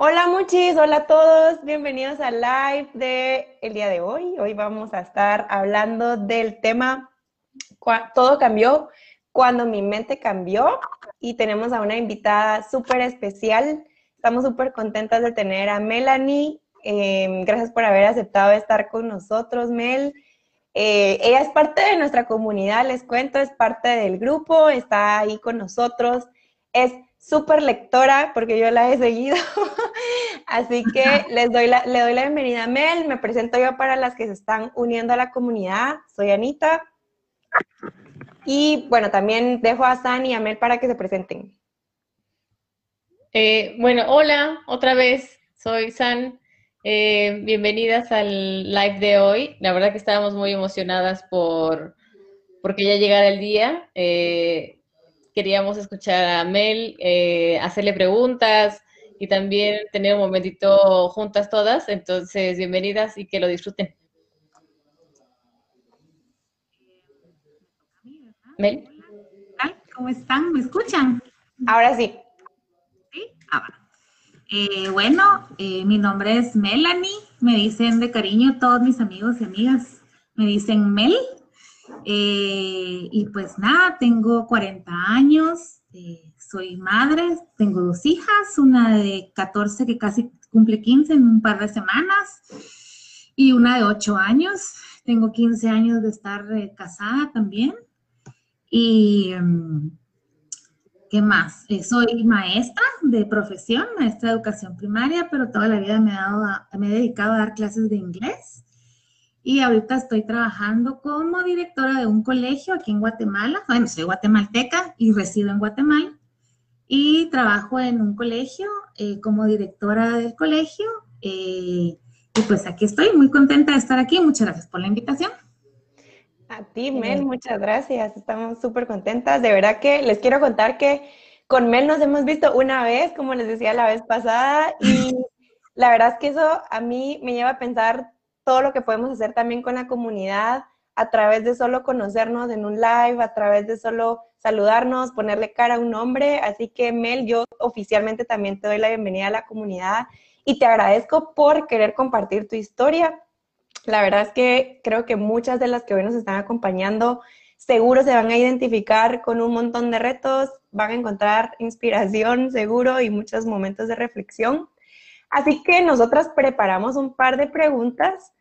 Hola muchis, hola a todos, bienvenidos al live de el día de hoy. Hoy vamos a estar hablando del tema Todo cambió cuando mi mente cambió y tenemos a una invitada súper especial. Estamos súper contentas de tener a Melanie. Em, gracias por haber aceptado estar con nosotros, Mel. Eh, ella es parte de nuestra comunidad, les cuento, es parte del grupo, está ahí con nosotros. Es súper lectora porque yo la he seguido. Así que les doy la, le doy la bienvenida a Mel. Me presento yo para las que se están uniendo a la comunidad. Soy Anita. Y bueno, también dejo a San y a Mel para que se presenten. Eh, bueno, hola, otra vez, soy San. Eh, bienvenidas al live de hoy. La verdad que estábamos muy emocionadas por porque ya llegara el día. Eh, queríamos escuchar a Mel, eh, hacerle preguntas y también tener un momentito juntas todas. Entonces, bienvenidas y que lo disfruten. Mel. ¿Cómo están? ¿Me escuchan? Ahora sí. Sí, ah, eh, bueno, eh, mi nombre es Melanie. Me dicen de cariño todos mis amigos y amigas. Me dicen Mel. Eh, y pues nada, tengo 40 años, eh, soy madre, tengo dos hijas, una de 14 que casi cumple 15 en un par de semanas y una de 8 años. Tengo 15 años de estar eh, casada también. Y, em, ¿qué más? soy maestra de profesión, maestra de educación primaria, pero toda la vida me, dado me he dedicado a dar clases de inglés y ahorita estoy trabajando como directora de un colegio aquí en Guatemala. Bueno, soy guatemalteca y resido en Guatemala. Y trabajo en un colegio eh, como directora del colegio. Eh, y pues aquí estoy, muy contenta de estar aquí. Muchas gracias por la invitación. A ti, Mel, muchas gracias. Estamos súper contentas. De verdad que les quiero contar que con Mel nos hemos visto una vez, como les decía la vez pasada, y la verdad es que eso a mí me lleva a pensar todo lo que podemos hacer también con la comunidad a través de solo conocernos en un live, a través de solo saludarnos, ponerle cara a un nombre. Así que Mel, yo oficialmente también te doy la bienvenida a la comunidad y te agradezco por querer compartir tu historia. La verdad es que creo que muchas de las que hoy nos están acompañando seguro se van a identificar con un montón de retos, van a encontrar inspiración seguro y muchos momentos de reflexión. Así que nosotras preparamos un par de preguntas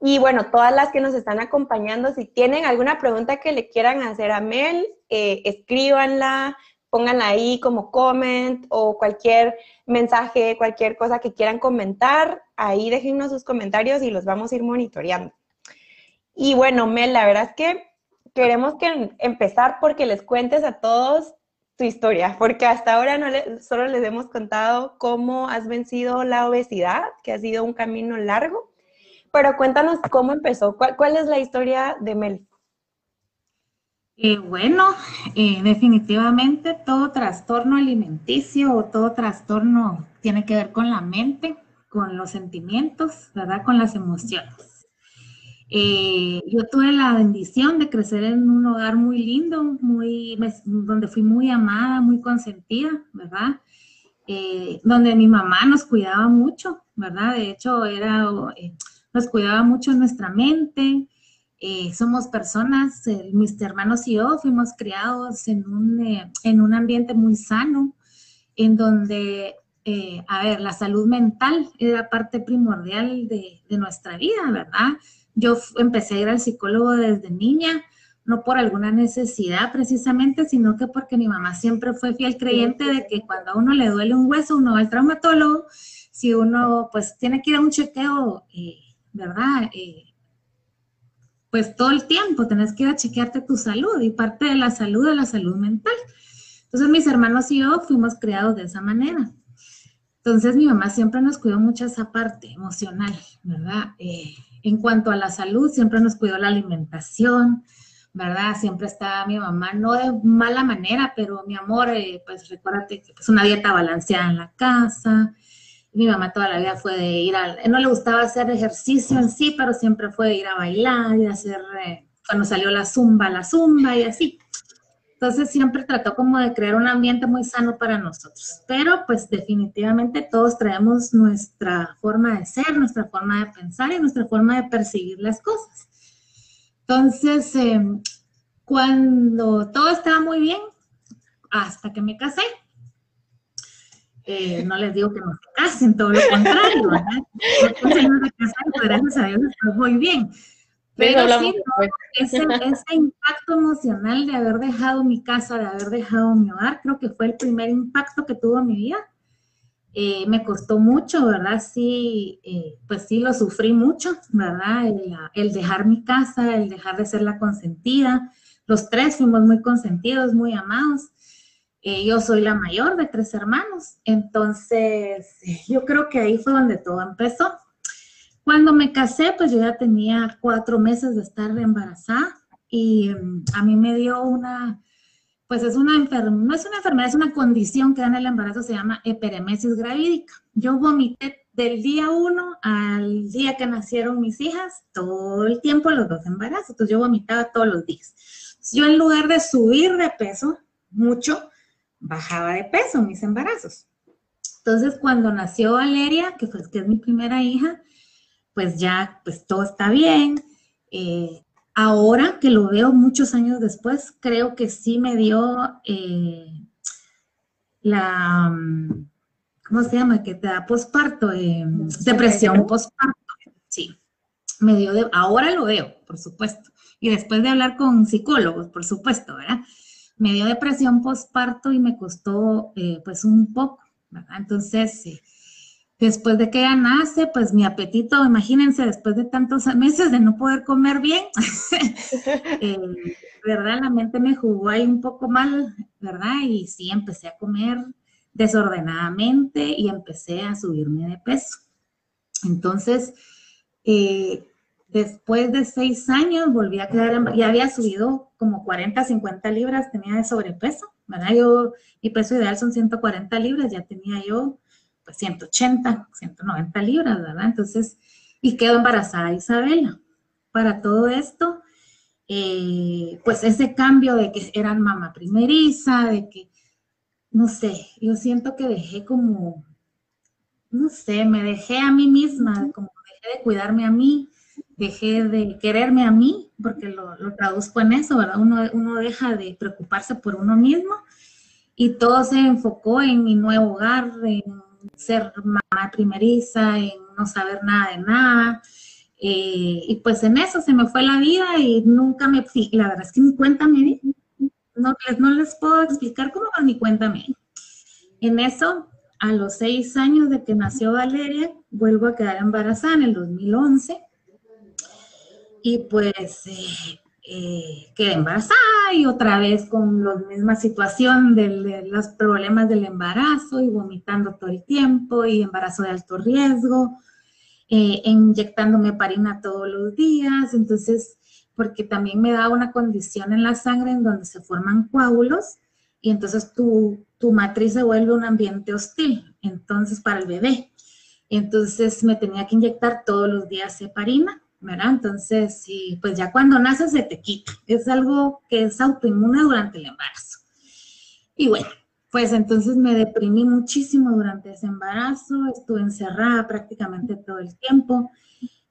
y bueno, todas las que nos están acompañando, si tienen alguna pregunta que le quieran hacer a Mel, eh, escríbanla, pónganla ahí como comment o cualquier mensaje, cualquier cosa que quieran comentar, ahí déjennos sus comentarios y los vamos a ir monitoreando. Y bueno, Mel, la verdad es que queremos que empezar porque les cuentes a todos tu historia, porque hasta ahora no solo les hemos contado cómo has vencido la obesidad, que ha sido un camino largo, pero cuéntanos cómo empezó, cuál, es la historia de Mel. Eh, bueno, eh, definitivamente todo trastorno alimenticio o todo trastorno tiene que ver con la mente, con los sentimientos, ¿verdad? Con las emociones. Eh, yo tuve la bendición de crecer en un hogar muy lindo, muy, donde fui muy amada, muy consentida, ¿verdad? donde mi mamá nos cuidaba mucho, ¿verdad? De hecho, era nos cuidaba mucho nuestra mente. Eh, somos personas, mis hermanos y yo fuimos criados en un, eh, en un ambiente muy sano, en donde, eh, a ver, la salud mental era parte primordial de, de nuestra vida, ¿verdad? Yo empecé a ir al psicólogo desde niña, no por alguna necesidad precisamente, sino que porque mi mamá siempre fue fiel creyente de que cuando a uno le duele un hueso, uno va al traumatólogo, si uno pues tiene que ir a un chequeo ¿verdad? Eh, pues todo el tiempo tenés que ir a chequearte tu salud y parte de la salud es la salud mental. Entonces mis hermanos y yo fuimos criados de esa manera. Entonces mi mamá siempre nos cuidó mucho esa parte emocional, ¿verdad? Eh, en cuanto a la salud, siempre nos cuidó la alimentación, ¿verdad? Siempre estaba mi mamá, no de mala manera, pero mi amor, eh, pues recuérdate que es una dieta balanceada en la casa, mi mamá toda la vida fue de ir a, no le gustaba hacer ejercicio en sí, pero siempre fue de ir a bailar y hacer, eh, cuando salió la zumba, la zumba y así. Entonces siempre trató como de crear un ambiente muy sano para nosotros. Pero pues definitivamente todos traemos nuestra forma de ser, nuestra forma de pensar y nuestra forma de percibir las cosas. Entonces, em, cuando todo estaba muy bien, hasta que me casé, eh, no les digo que no se casen, todo lo contrario, ¿verdad? gracias a Dios, está muy bien. Pero sí, ese, ese, impacto emocional de haber dejado mi casa, de haber dejado mi hogar, creo que fue el primer impacto que tuvo mi vida. Eh, me costó mucho, ¿verdad? Sí, eh, pues sí, lo sufrí mucho, ¿verdad? El, el, dejar mi casa, el dejar de ser la consentida. Los tres fuimos muy consentidos, muy amados. Eh, yo soy la mayor de tres hermanos, entonces yo creo que ahí fue donde todo empezó. Cuando me casé, pues yo ya tenía cuatro meses de estar embarazada y mm, a mí me dio una, pues es una enfermedad, no es una enfermedad, es una condición que da en el embarazo, se llama eperemesis gravídica. Yo vomité del día uno al día que nacieron mis hijas, todo el tiempo los dos embarazos, entonces yo vomitaba todos los días. Yo en lugar de subir de peso mucho, bajaba de peso mis embarazos. Entonces cuando nació Valeria, que, que es mi primera hija, pues ya, pues todo está bien. Eh, ahora que lo veo muchos años después, creo que sí me dio eh, la, ¿cómo se llama? Que te da posparto, eh, depresión posparto. Sí, me dio, de, ahora lo veo, por supuesto. Y después de hablar con psicólogos, por supuesto, ¿verdad? Me dio depresión posparto y me costó pues un poco, ¿verdad? Entonces, Después de que ella nace, pues mi apetito, imagínense, después de tantos meses de no poder comer bien, eh, ¿verdad? La mente me jugó ahí un poco mal, ¿verdad? Y sí, empecé a comer desordenadamente y empecé a subirme de peso. Entonces, eh, después de seis años volví a quedar, ya había subido como 40, 50 libras, tenía de sobrepeso, ¿verdad? Yo, mi peso ideal son 140 libras, ya tenía yo 180, 190 libras, ¿verdad? Entonces, y quedó embarazada Isabela. Para todo esto, eh, pues ese cambio de que eran mamá primeriza, de que, no sé, yo siento que dejé como, no sé, me dejé a mí misma, como dejé de cuidarme a mí, dejé de quererme a mí, porque lo, lo traduzco en eso, ¿verdad? Uno, uno deja de preocuparse por uno mismo y todo se enfocó en mi nuevo hogar, en ser mamá primeriza, en no saber nada de nada. Eh, y pues en eso se me fue la vida y nunca me, la verdad es que mi cuenta me no, no les puedo explicar cómo mi cuenta me En eso, a los seis años de que nació Valeria, vuelvo a quedar embarazada en el 2011. Y pues eh, eh, quedé embarazada y otra vez con la misma situación de, los problemas del embarazo y vomitando todo el tiempo y embarazo de alto riesgo, eh, inyectándome parina todos los días, entonces, porque también me da una condición en la sangre en donde se forman coágulos y entonces tu, tu matriz se vuelve un ambiente hostil, entonces para el bebé. Entonces me tenía que inyectar todos los días heparina ¿verdad? Entonces, sí, pues ya cuando naces se te quita. Es algo que es autoinmune durante el embarazo. Y bueno, pues entonces me deprimí muchísimo durante ese embarazo, estuve encerrada prácticamente todo el tiempo.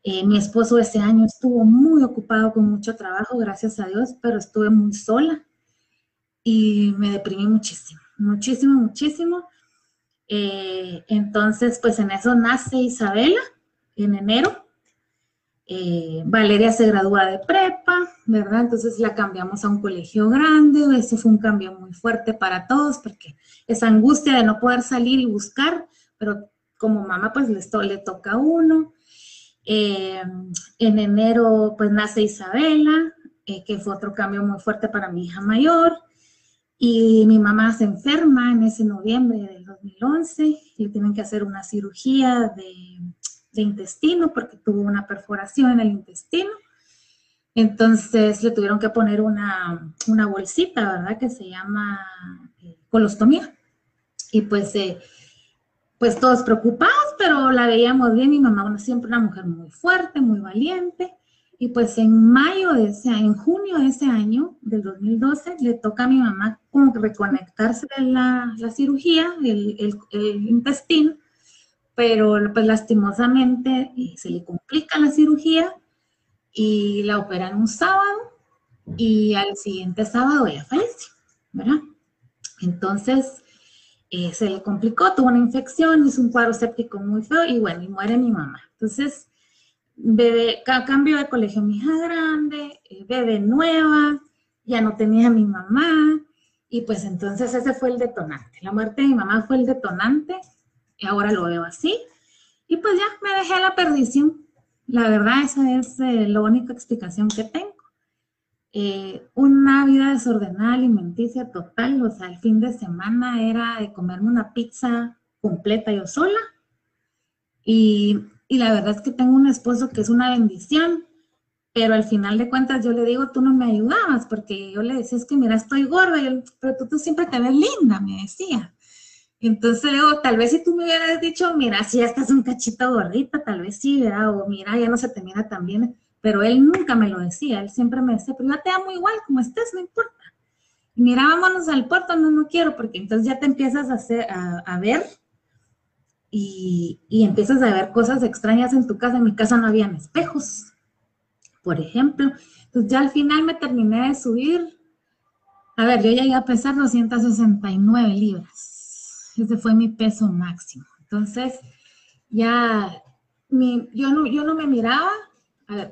Eh, mi esposo ese año estuvo muy ocupado con mucho trabajo, gracias a Dios, pero estuve muy sola y me deprimí muchísimo, muchísimo, muchísimo. Eh, entonces, pues en eso nace Isabela en enero eh, Valeria se gradúa de prepa, ¿verdad? Entonces la cambiamos a un colegio grande, ese fue un cambio muy fuerte para todos porque esa angustia de no poder salir y buscar, pero como mamá pues le, le toca a uno. Eh, en enero pues nace Isabela, eh, que fue otro cambio muy fuerte para mi hija mayor. Y mi mamá se enferma en ese noviembre del 2011, le tienen que hacer una cirugía de de intestino porque tuvo una perforación en el intestino. Entonces le tuvieron que poner una, una bolsita, ¿verdad? Que se llama eh, colostomía. Y pues, eh, pues todos preocupados, pero la veíamos bien. Mi mamá, siempre una mujer muy fuerte, muy valiente. Y pues en mayo de ese en junio de ese año, del 2012, le toca a mi mamá como reconectarse la, la cirugía, el, el, intestino, pero pues lastimosamente eh, se le complica la cirugía y la operan un sábado y al siguiente sábado ella falleció, ¿verdad? Entonces, eh, se le complicó, tuvo una infección, hizo un cuadro séptico muy feo y bueno, y muere mi mamá. Entonces, bebé, cambio de colegio, mi hija grande, eh, bebé nueva, ya no tenía a mi mamá, y pues entonces ese fue el detonante. La muerte de mi mamá fue el detonante, y ahora lo veo así, y pues ya me dejé la perdición. La verdad, esa es eh, la única explicación que tengo. Eh, una vida desordenada alimenticia total, o sea, el fin de semana era de comerme una pizza completa yo sola. Y, y, la verdad es que tengo un esposo que es una bendición, pero al final de cuentas yo le digo, tú no me ayudabas, porque yo le decía, es que mira, estoy gorda, pero tú, tú, siempre te ves linda, me decía. Entonces digo, tal vez si tú me hubieras dicho, mira, si ya estás un cachito gordita, tal vez sí, ¿verdad? O mira, ya no se te mira tan bien pero él nunca me lo decía, él siempre me decía, pero yo te amo igual, como estés, no importa. Y mira, vámonos al puerto, no, no quiero, porque entonces ya te empiezas a, hacer, a, ver y, y, empiezas a ver cosas extrañas en tu casa. En mi casa no habían espejos, por ejemplo. Entonces ya al final me terminé de subir. A ver, yo llegué a pesar 269 libras. Ese fue mi peso máximo. Entonces, ya mi, yo, no, yo no me miraba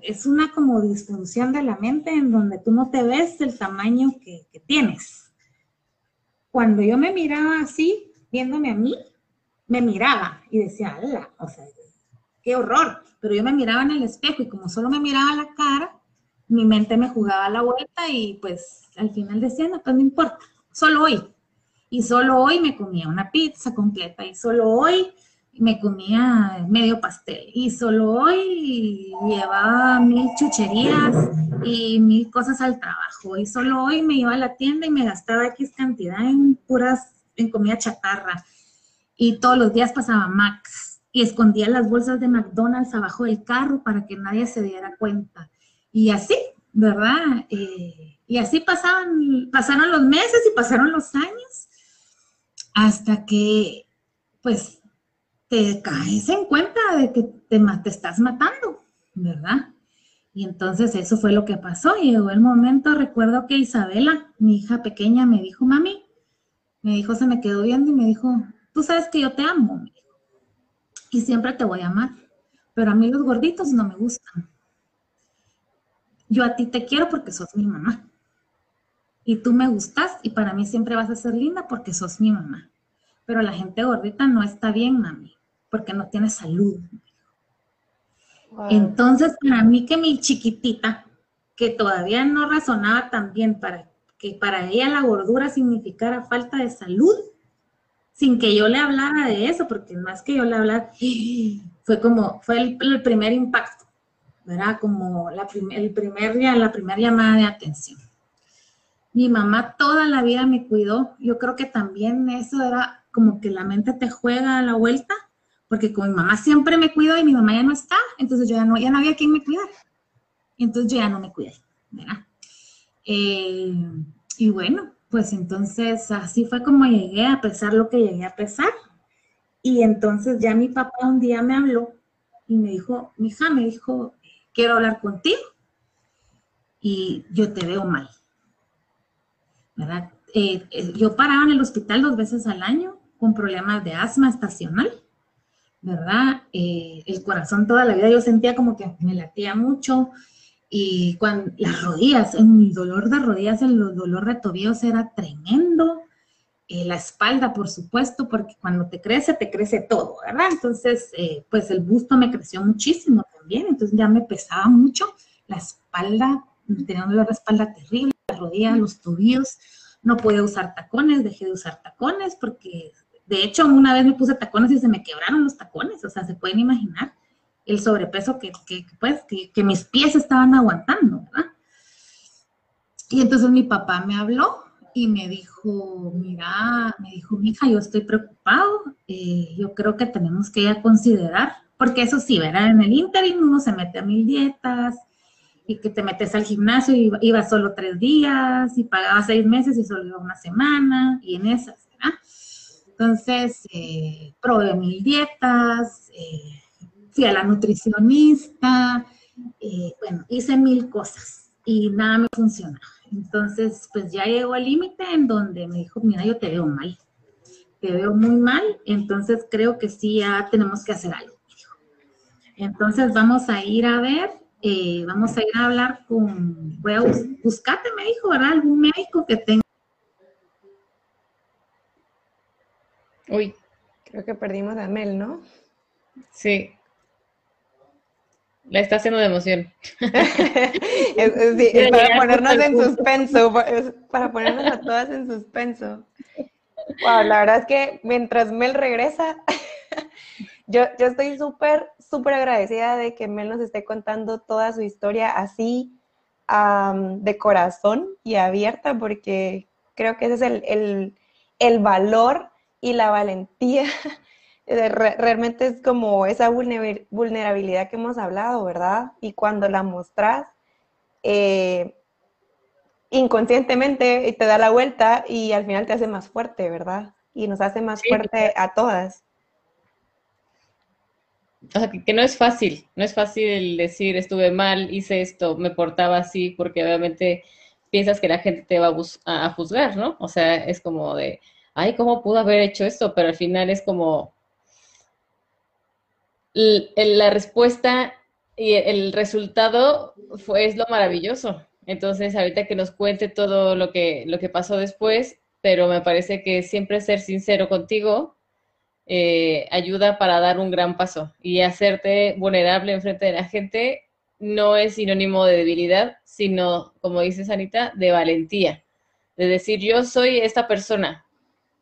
es una como disfunción de la mente en donde tú no te ves el tamaño que, tienes. Cuando yo me miraba así, viéndome a mí, me miraba y decía, ala, o sea, qué horror. Pero yo me miraba en el espejo y como solo me miraba la cara, mi mente me jugaba la vuelta y pues al final decía, no, pues no importa, solo hoy. Y solo hoy me comía una pizza completa y solo hoy me comía medio pastel y solo hoy llevaba mil chucherías y mil cosas al trabajo y solo hoy me iba a la tienda y me gastaba X cantidad en puras, en comida chatarra y todos los días pasaba Max y escondía las bolsas de McDonald's abajo del carro para que nadie se diera cuenta y así, ¿verdad? Eh, y así pasaban, pasaron los meses y pasaron los años hasta que pues te caes en cuenta de que te, te estás matando, ¿verdad? Y entonces eso fue lo que pasó. Llegó el momento, recuerdo que Isabela, mi hija pequeña, me dijo, mami, me dijo, se me quedó viendo y me dijo, tú sabes que yo te amo, y siempre te voy a amar, pero a mí los gorditos no me gustan. Yo a ti te quiero porque sos mi mamá. Y tú me gustas y para mí siempre vas a ser linda porque sos mi mamá. Pero la gente gordita no está bien, mami porque no tiene salud. Entonces, para mí que mi chiquitita, que todavía no razonaba tan bien para que para ella la gordura significara falta de salud, sin que yo le hablara de eso, porque más que yo le hablara, fue como, fue el, primer impacto, ¿verdad? Como la, el primer, la primera llamada de atención. Mi mamá toda la vida me cuidó, yo creo que también eso era como que la mente te juega a la vuelta porque como mi mamá siempre me cuidó y mi mamá ya no está, entonces yo ya no, ya no había quien me cuidara. Entonces yo ya no me cuidé, ¿verdad? Eh, y bueno, pues entonces así fue como llegué a pesar lo que llegué a pesar. Y entonces ya mi papá un día me habló y me dijo, mi hija me dijo, quiero hablar contigo y yo te veo mal, ¿verdad? Eh, eh, yo paraba en el hospital dos veces al año con problemas de asma estacional ¿verdad? Eh, el corazón toda la vida yo sentía como que me latía mucho y cuando las rodillas, el dolor de rodillas, el dolor de tobillos era tremendo. Eh, la espalda, por supuesto, porque cuando te crece, te crece todo, ¿verdad? Entonces, eh, pues el busto me creció muchísimo también, entonces ya me pesaba mucho la espalda, dolor de espalda terrible, las rodillas, los tobillos, no podía usar tacones, dejé de usar tacones porque de hecho, una vez me puse tacones y se me quebraron los tacones, o sea, se pueden imaginar el sobrepeso que, pues, que, mis pies estaban aguantando, ¿verdad? Y entonces mi papá me habló y me dijo, mira, me dijo, hija, yo estoy preocupado, eh, yo creo que tenemos que ya considerar, porque eso sí, ¿verdad? En el interim uno se mete a mil dietas y que te metes al gimnasio y ibas solo tres días y pagabas seis meses y solo iba una semana y en esas, ¿verdad? Entonces, eh, probé mil dietas, eh, fui a la nutricionista, eh, bueno, hice mil cosas y nada me funcionaba. Entonces, pues ya llegó al límite en donde me dijo, mira, yo te veo mal, te veo muy mal, entonces creo que sí, ya tenemos que hacer algo. Entonces vamos a ir a ver, eh, vamos a ir a hablar con, voy a buscarte, me dijo, ¿verdad? Algún médico que tenga. Uy, creo que perdimos a Mel, ¿no? Sí. La está haciendo de emoción. es, para ponernos en suspenso, para ponernos a todas en suspenso. Wow, la verdad es que mientras Mel regresa, yo, yo estoy súper, súper agradecida de que Mel nos esté contando toda su historia así de corazón y abierta, porque creo que ese es el, el, el valor y la valentía. Realmente es como esa vulnerabilidad que hemos hablado, ¿verdad? Y cuando la mostras, eh, inconscientemente te da la vuelta y al final te hace más fuerte, ¿verdad? Y nos hace más fuerte a todas. O sea, que, no es fácil, no es fácil decir estuve mal, hice esto, me portaba así, porque obviamente piensas que la gente te va a, juzgar, ¿no? O sea, es como de, ay, ¿cómo pudo haber hecho esto? Pero al final es como la respuesta y el resultado fue, es lo maravilloso. Entonces, ahorita que nos cuente todo lo que, lo que pasó después, pero me parece que siempre ser sincero contigo eh, ayuda para dar un gran paso y hacerte vulnerable en frente de la gente no es sinónimo de debilidad, sino, como dice Sanita, de valentía, de decir yo soy esta persona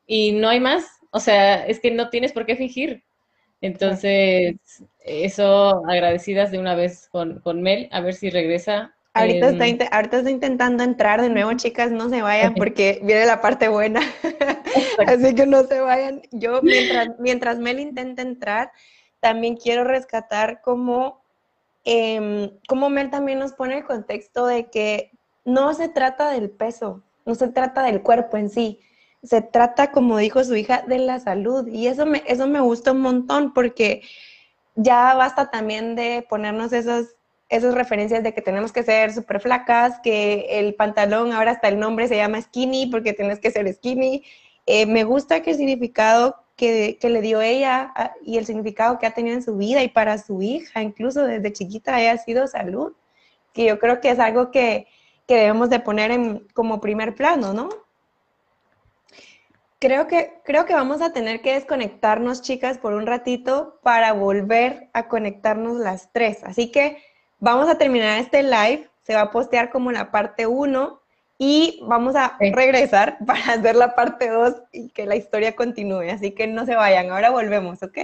y no hay más, o sea, es que no tienes por qué fingir. Entonces, eso agradecidas de una vez con, con Mel, a ver si regresa Ahorita, está, ahorita está intentando entrar de nuevo, chicas, no se vayan porque viene la parte buena. Así que no se vayan. Yo, mientras, mientras Mel intenta entrar, también quiero rescatar cómo, eh, cómo Mel también nos pone el contexto de que no se trata del peso, no se trata del cuerpo en sí, se trata, como dijo su hija, de la salud. Y eso me, eso me gusta un montón porque ya basta también de ponernos esos esas referencias de que tenemos que ser súper flacas, que el pantalón ahora hasta el nombre se llama skinny porque tienes que ser skinny. Eh, me gusta que el significado que, le dio ella y el significado que ha tenido en su vida y para su hija, incluso desde chiquita, haya sido salud, que yo creo que es algo que, que debemos de poner en, como primer plano, ¿no? Creo que, creo que vamos a tener que desconectarnos, chicas, por un ratito para volver a conectarnos las tres. Así que Vamos a terminar este live, se va a postear como la parte 1 y vamos a regresar para hacer la parte 2 y que la historia continúe. Así que no se vayan, ahora volvemos, ¿ok?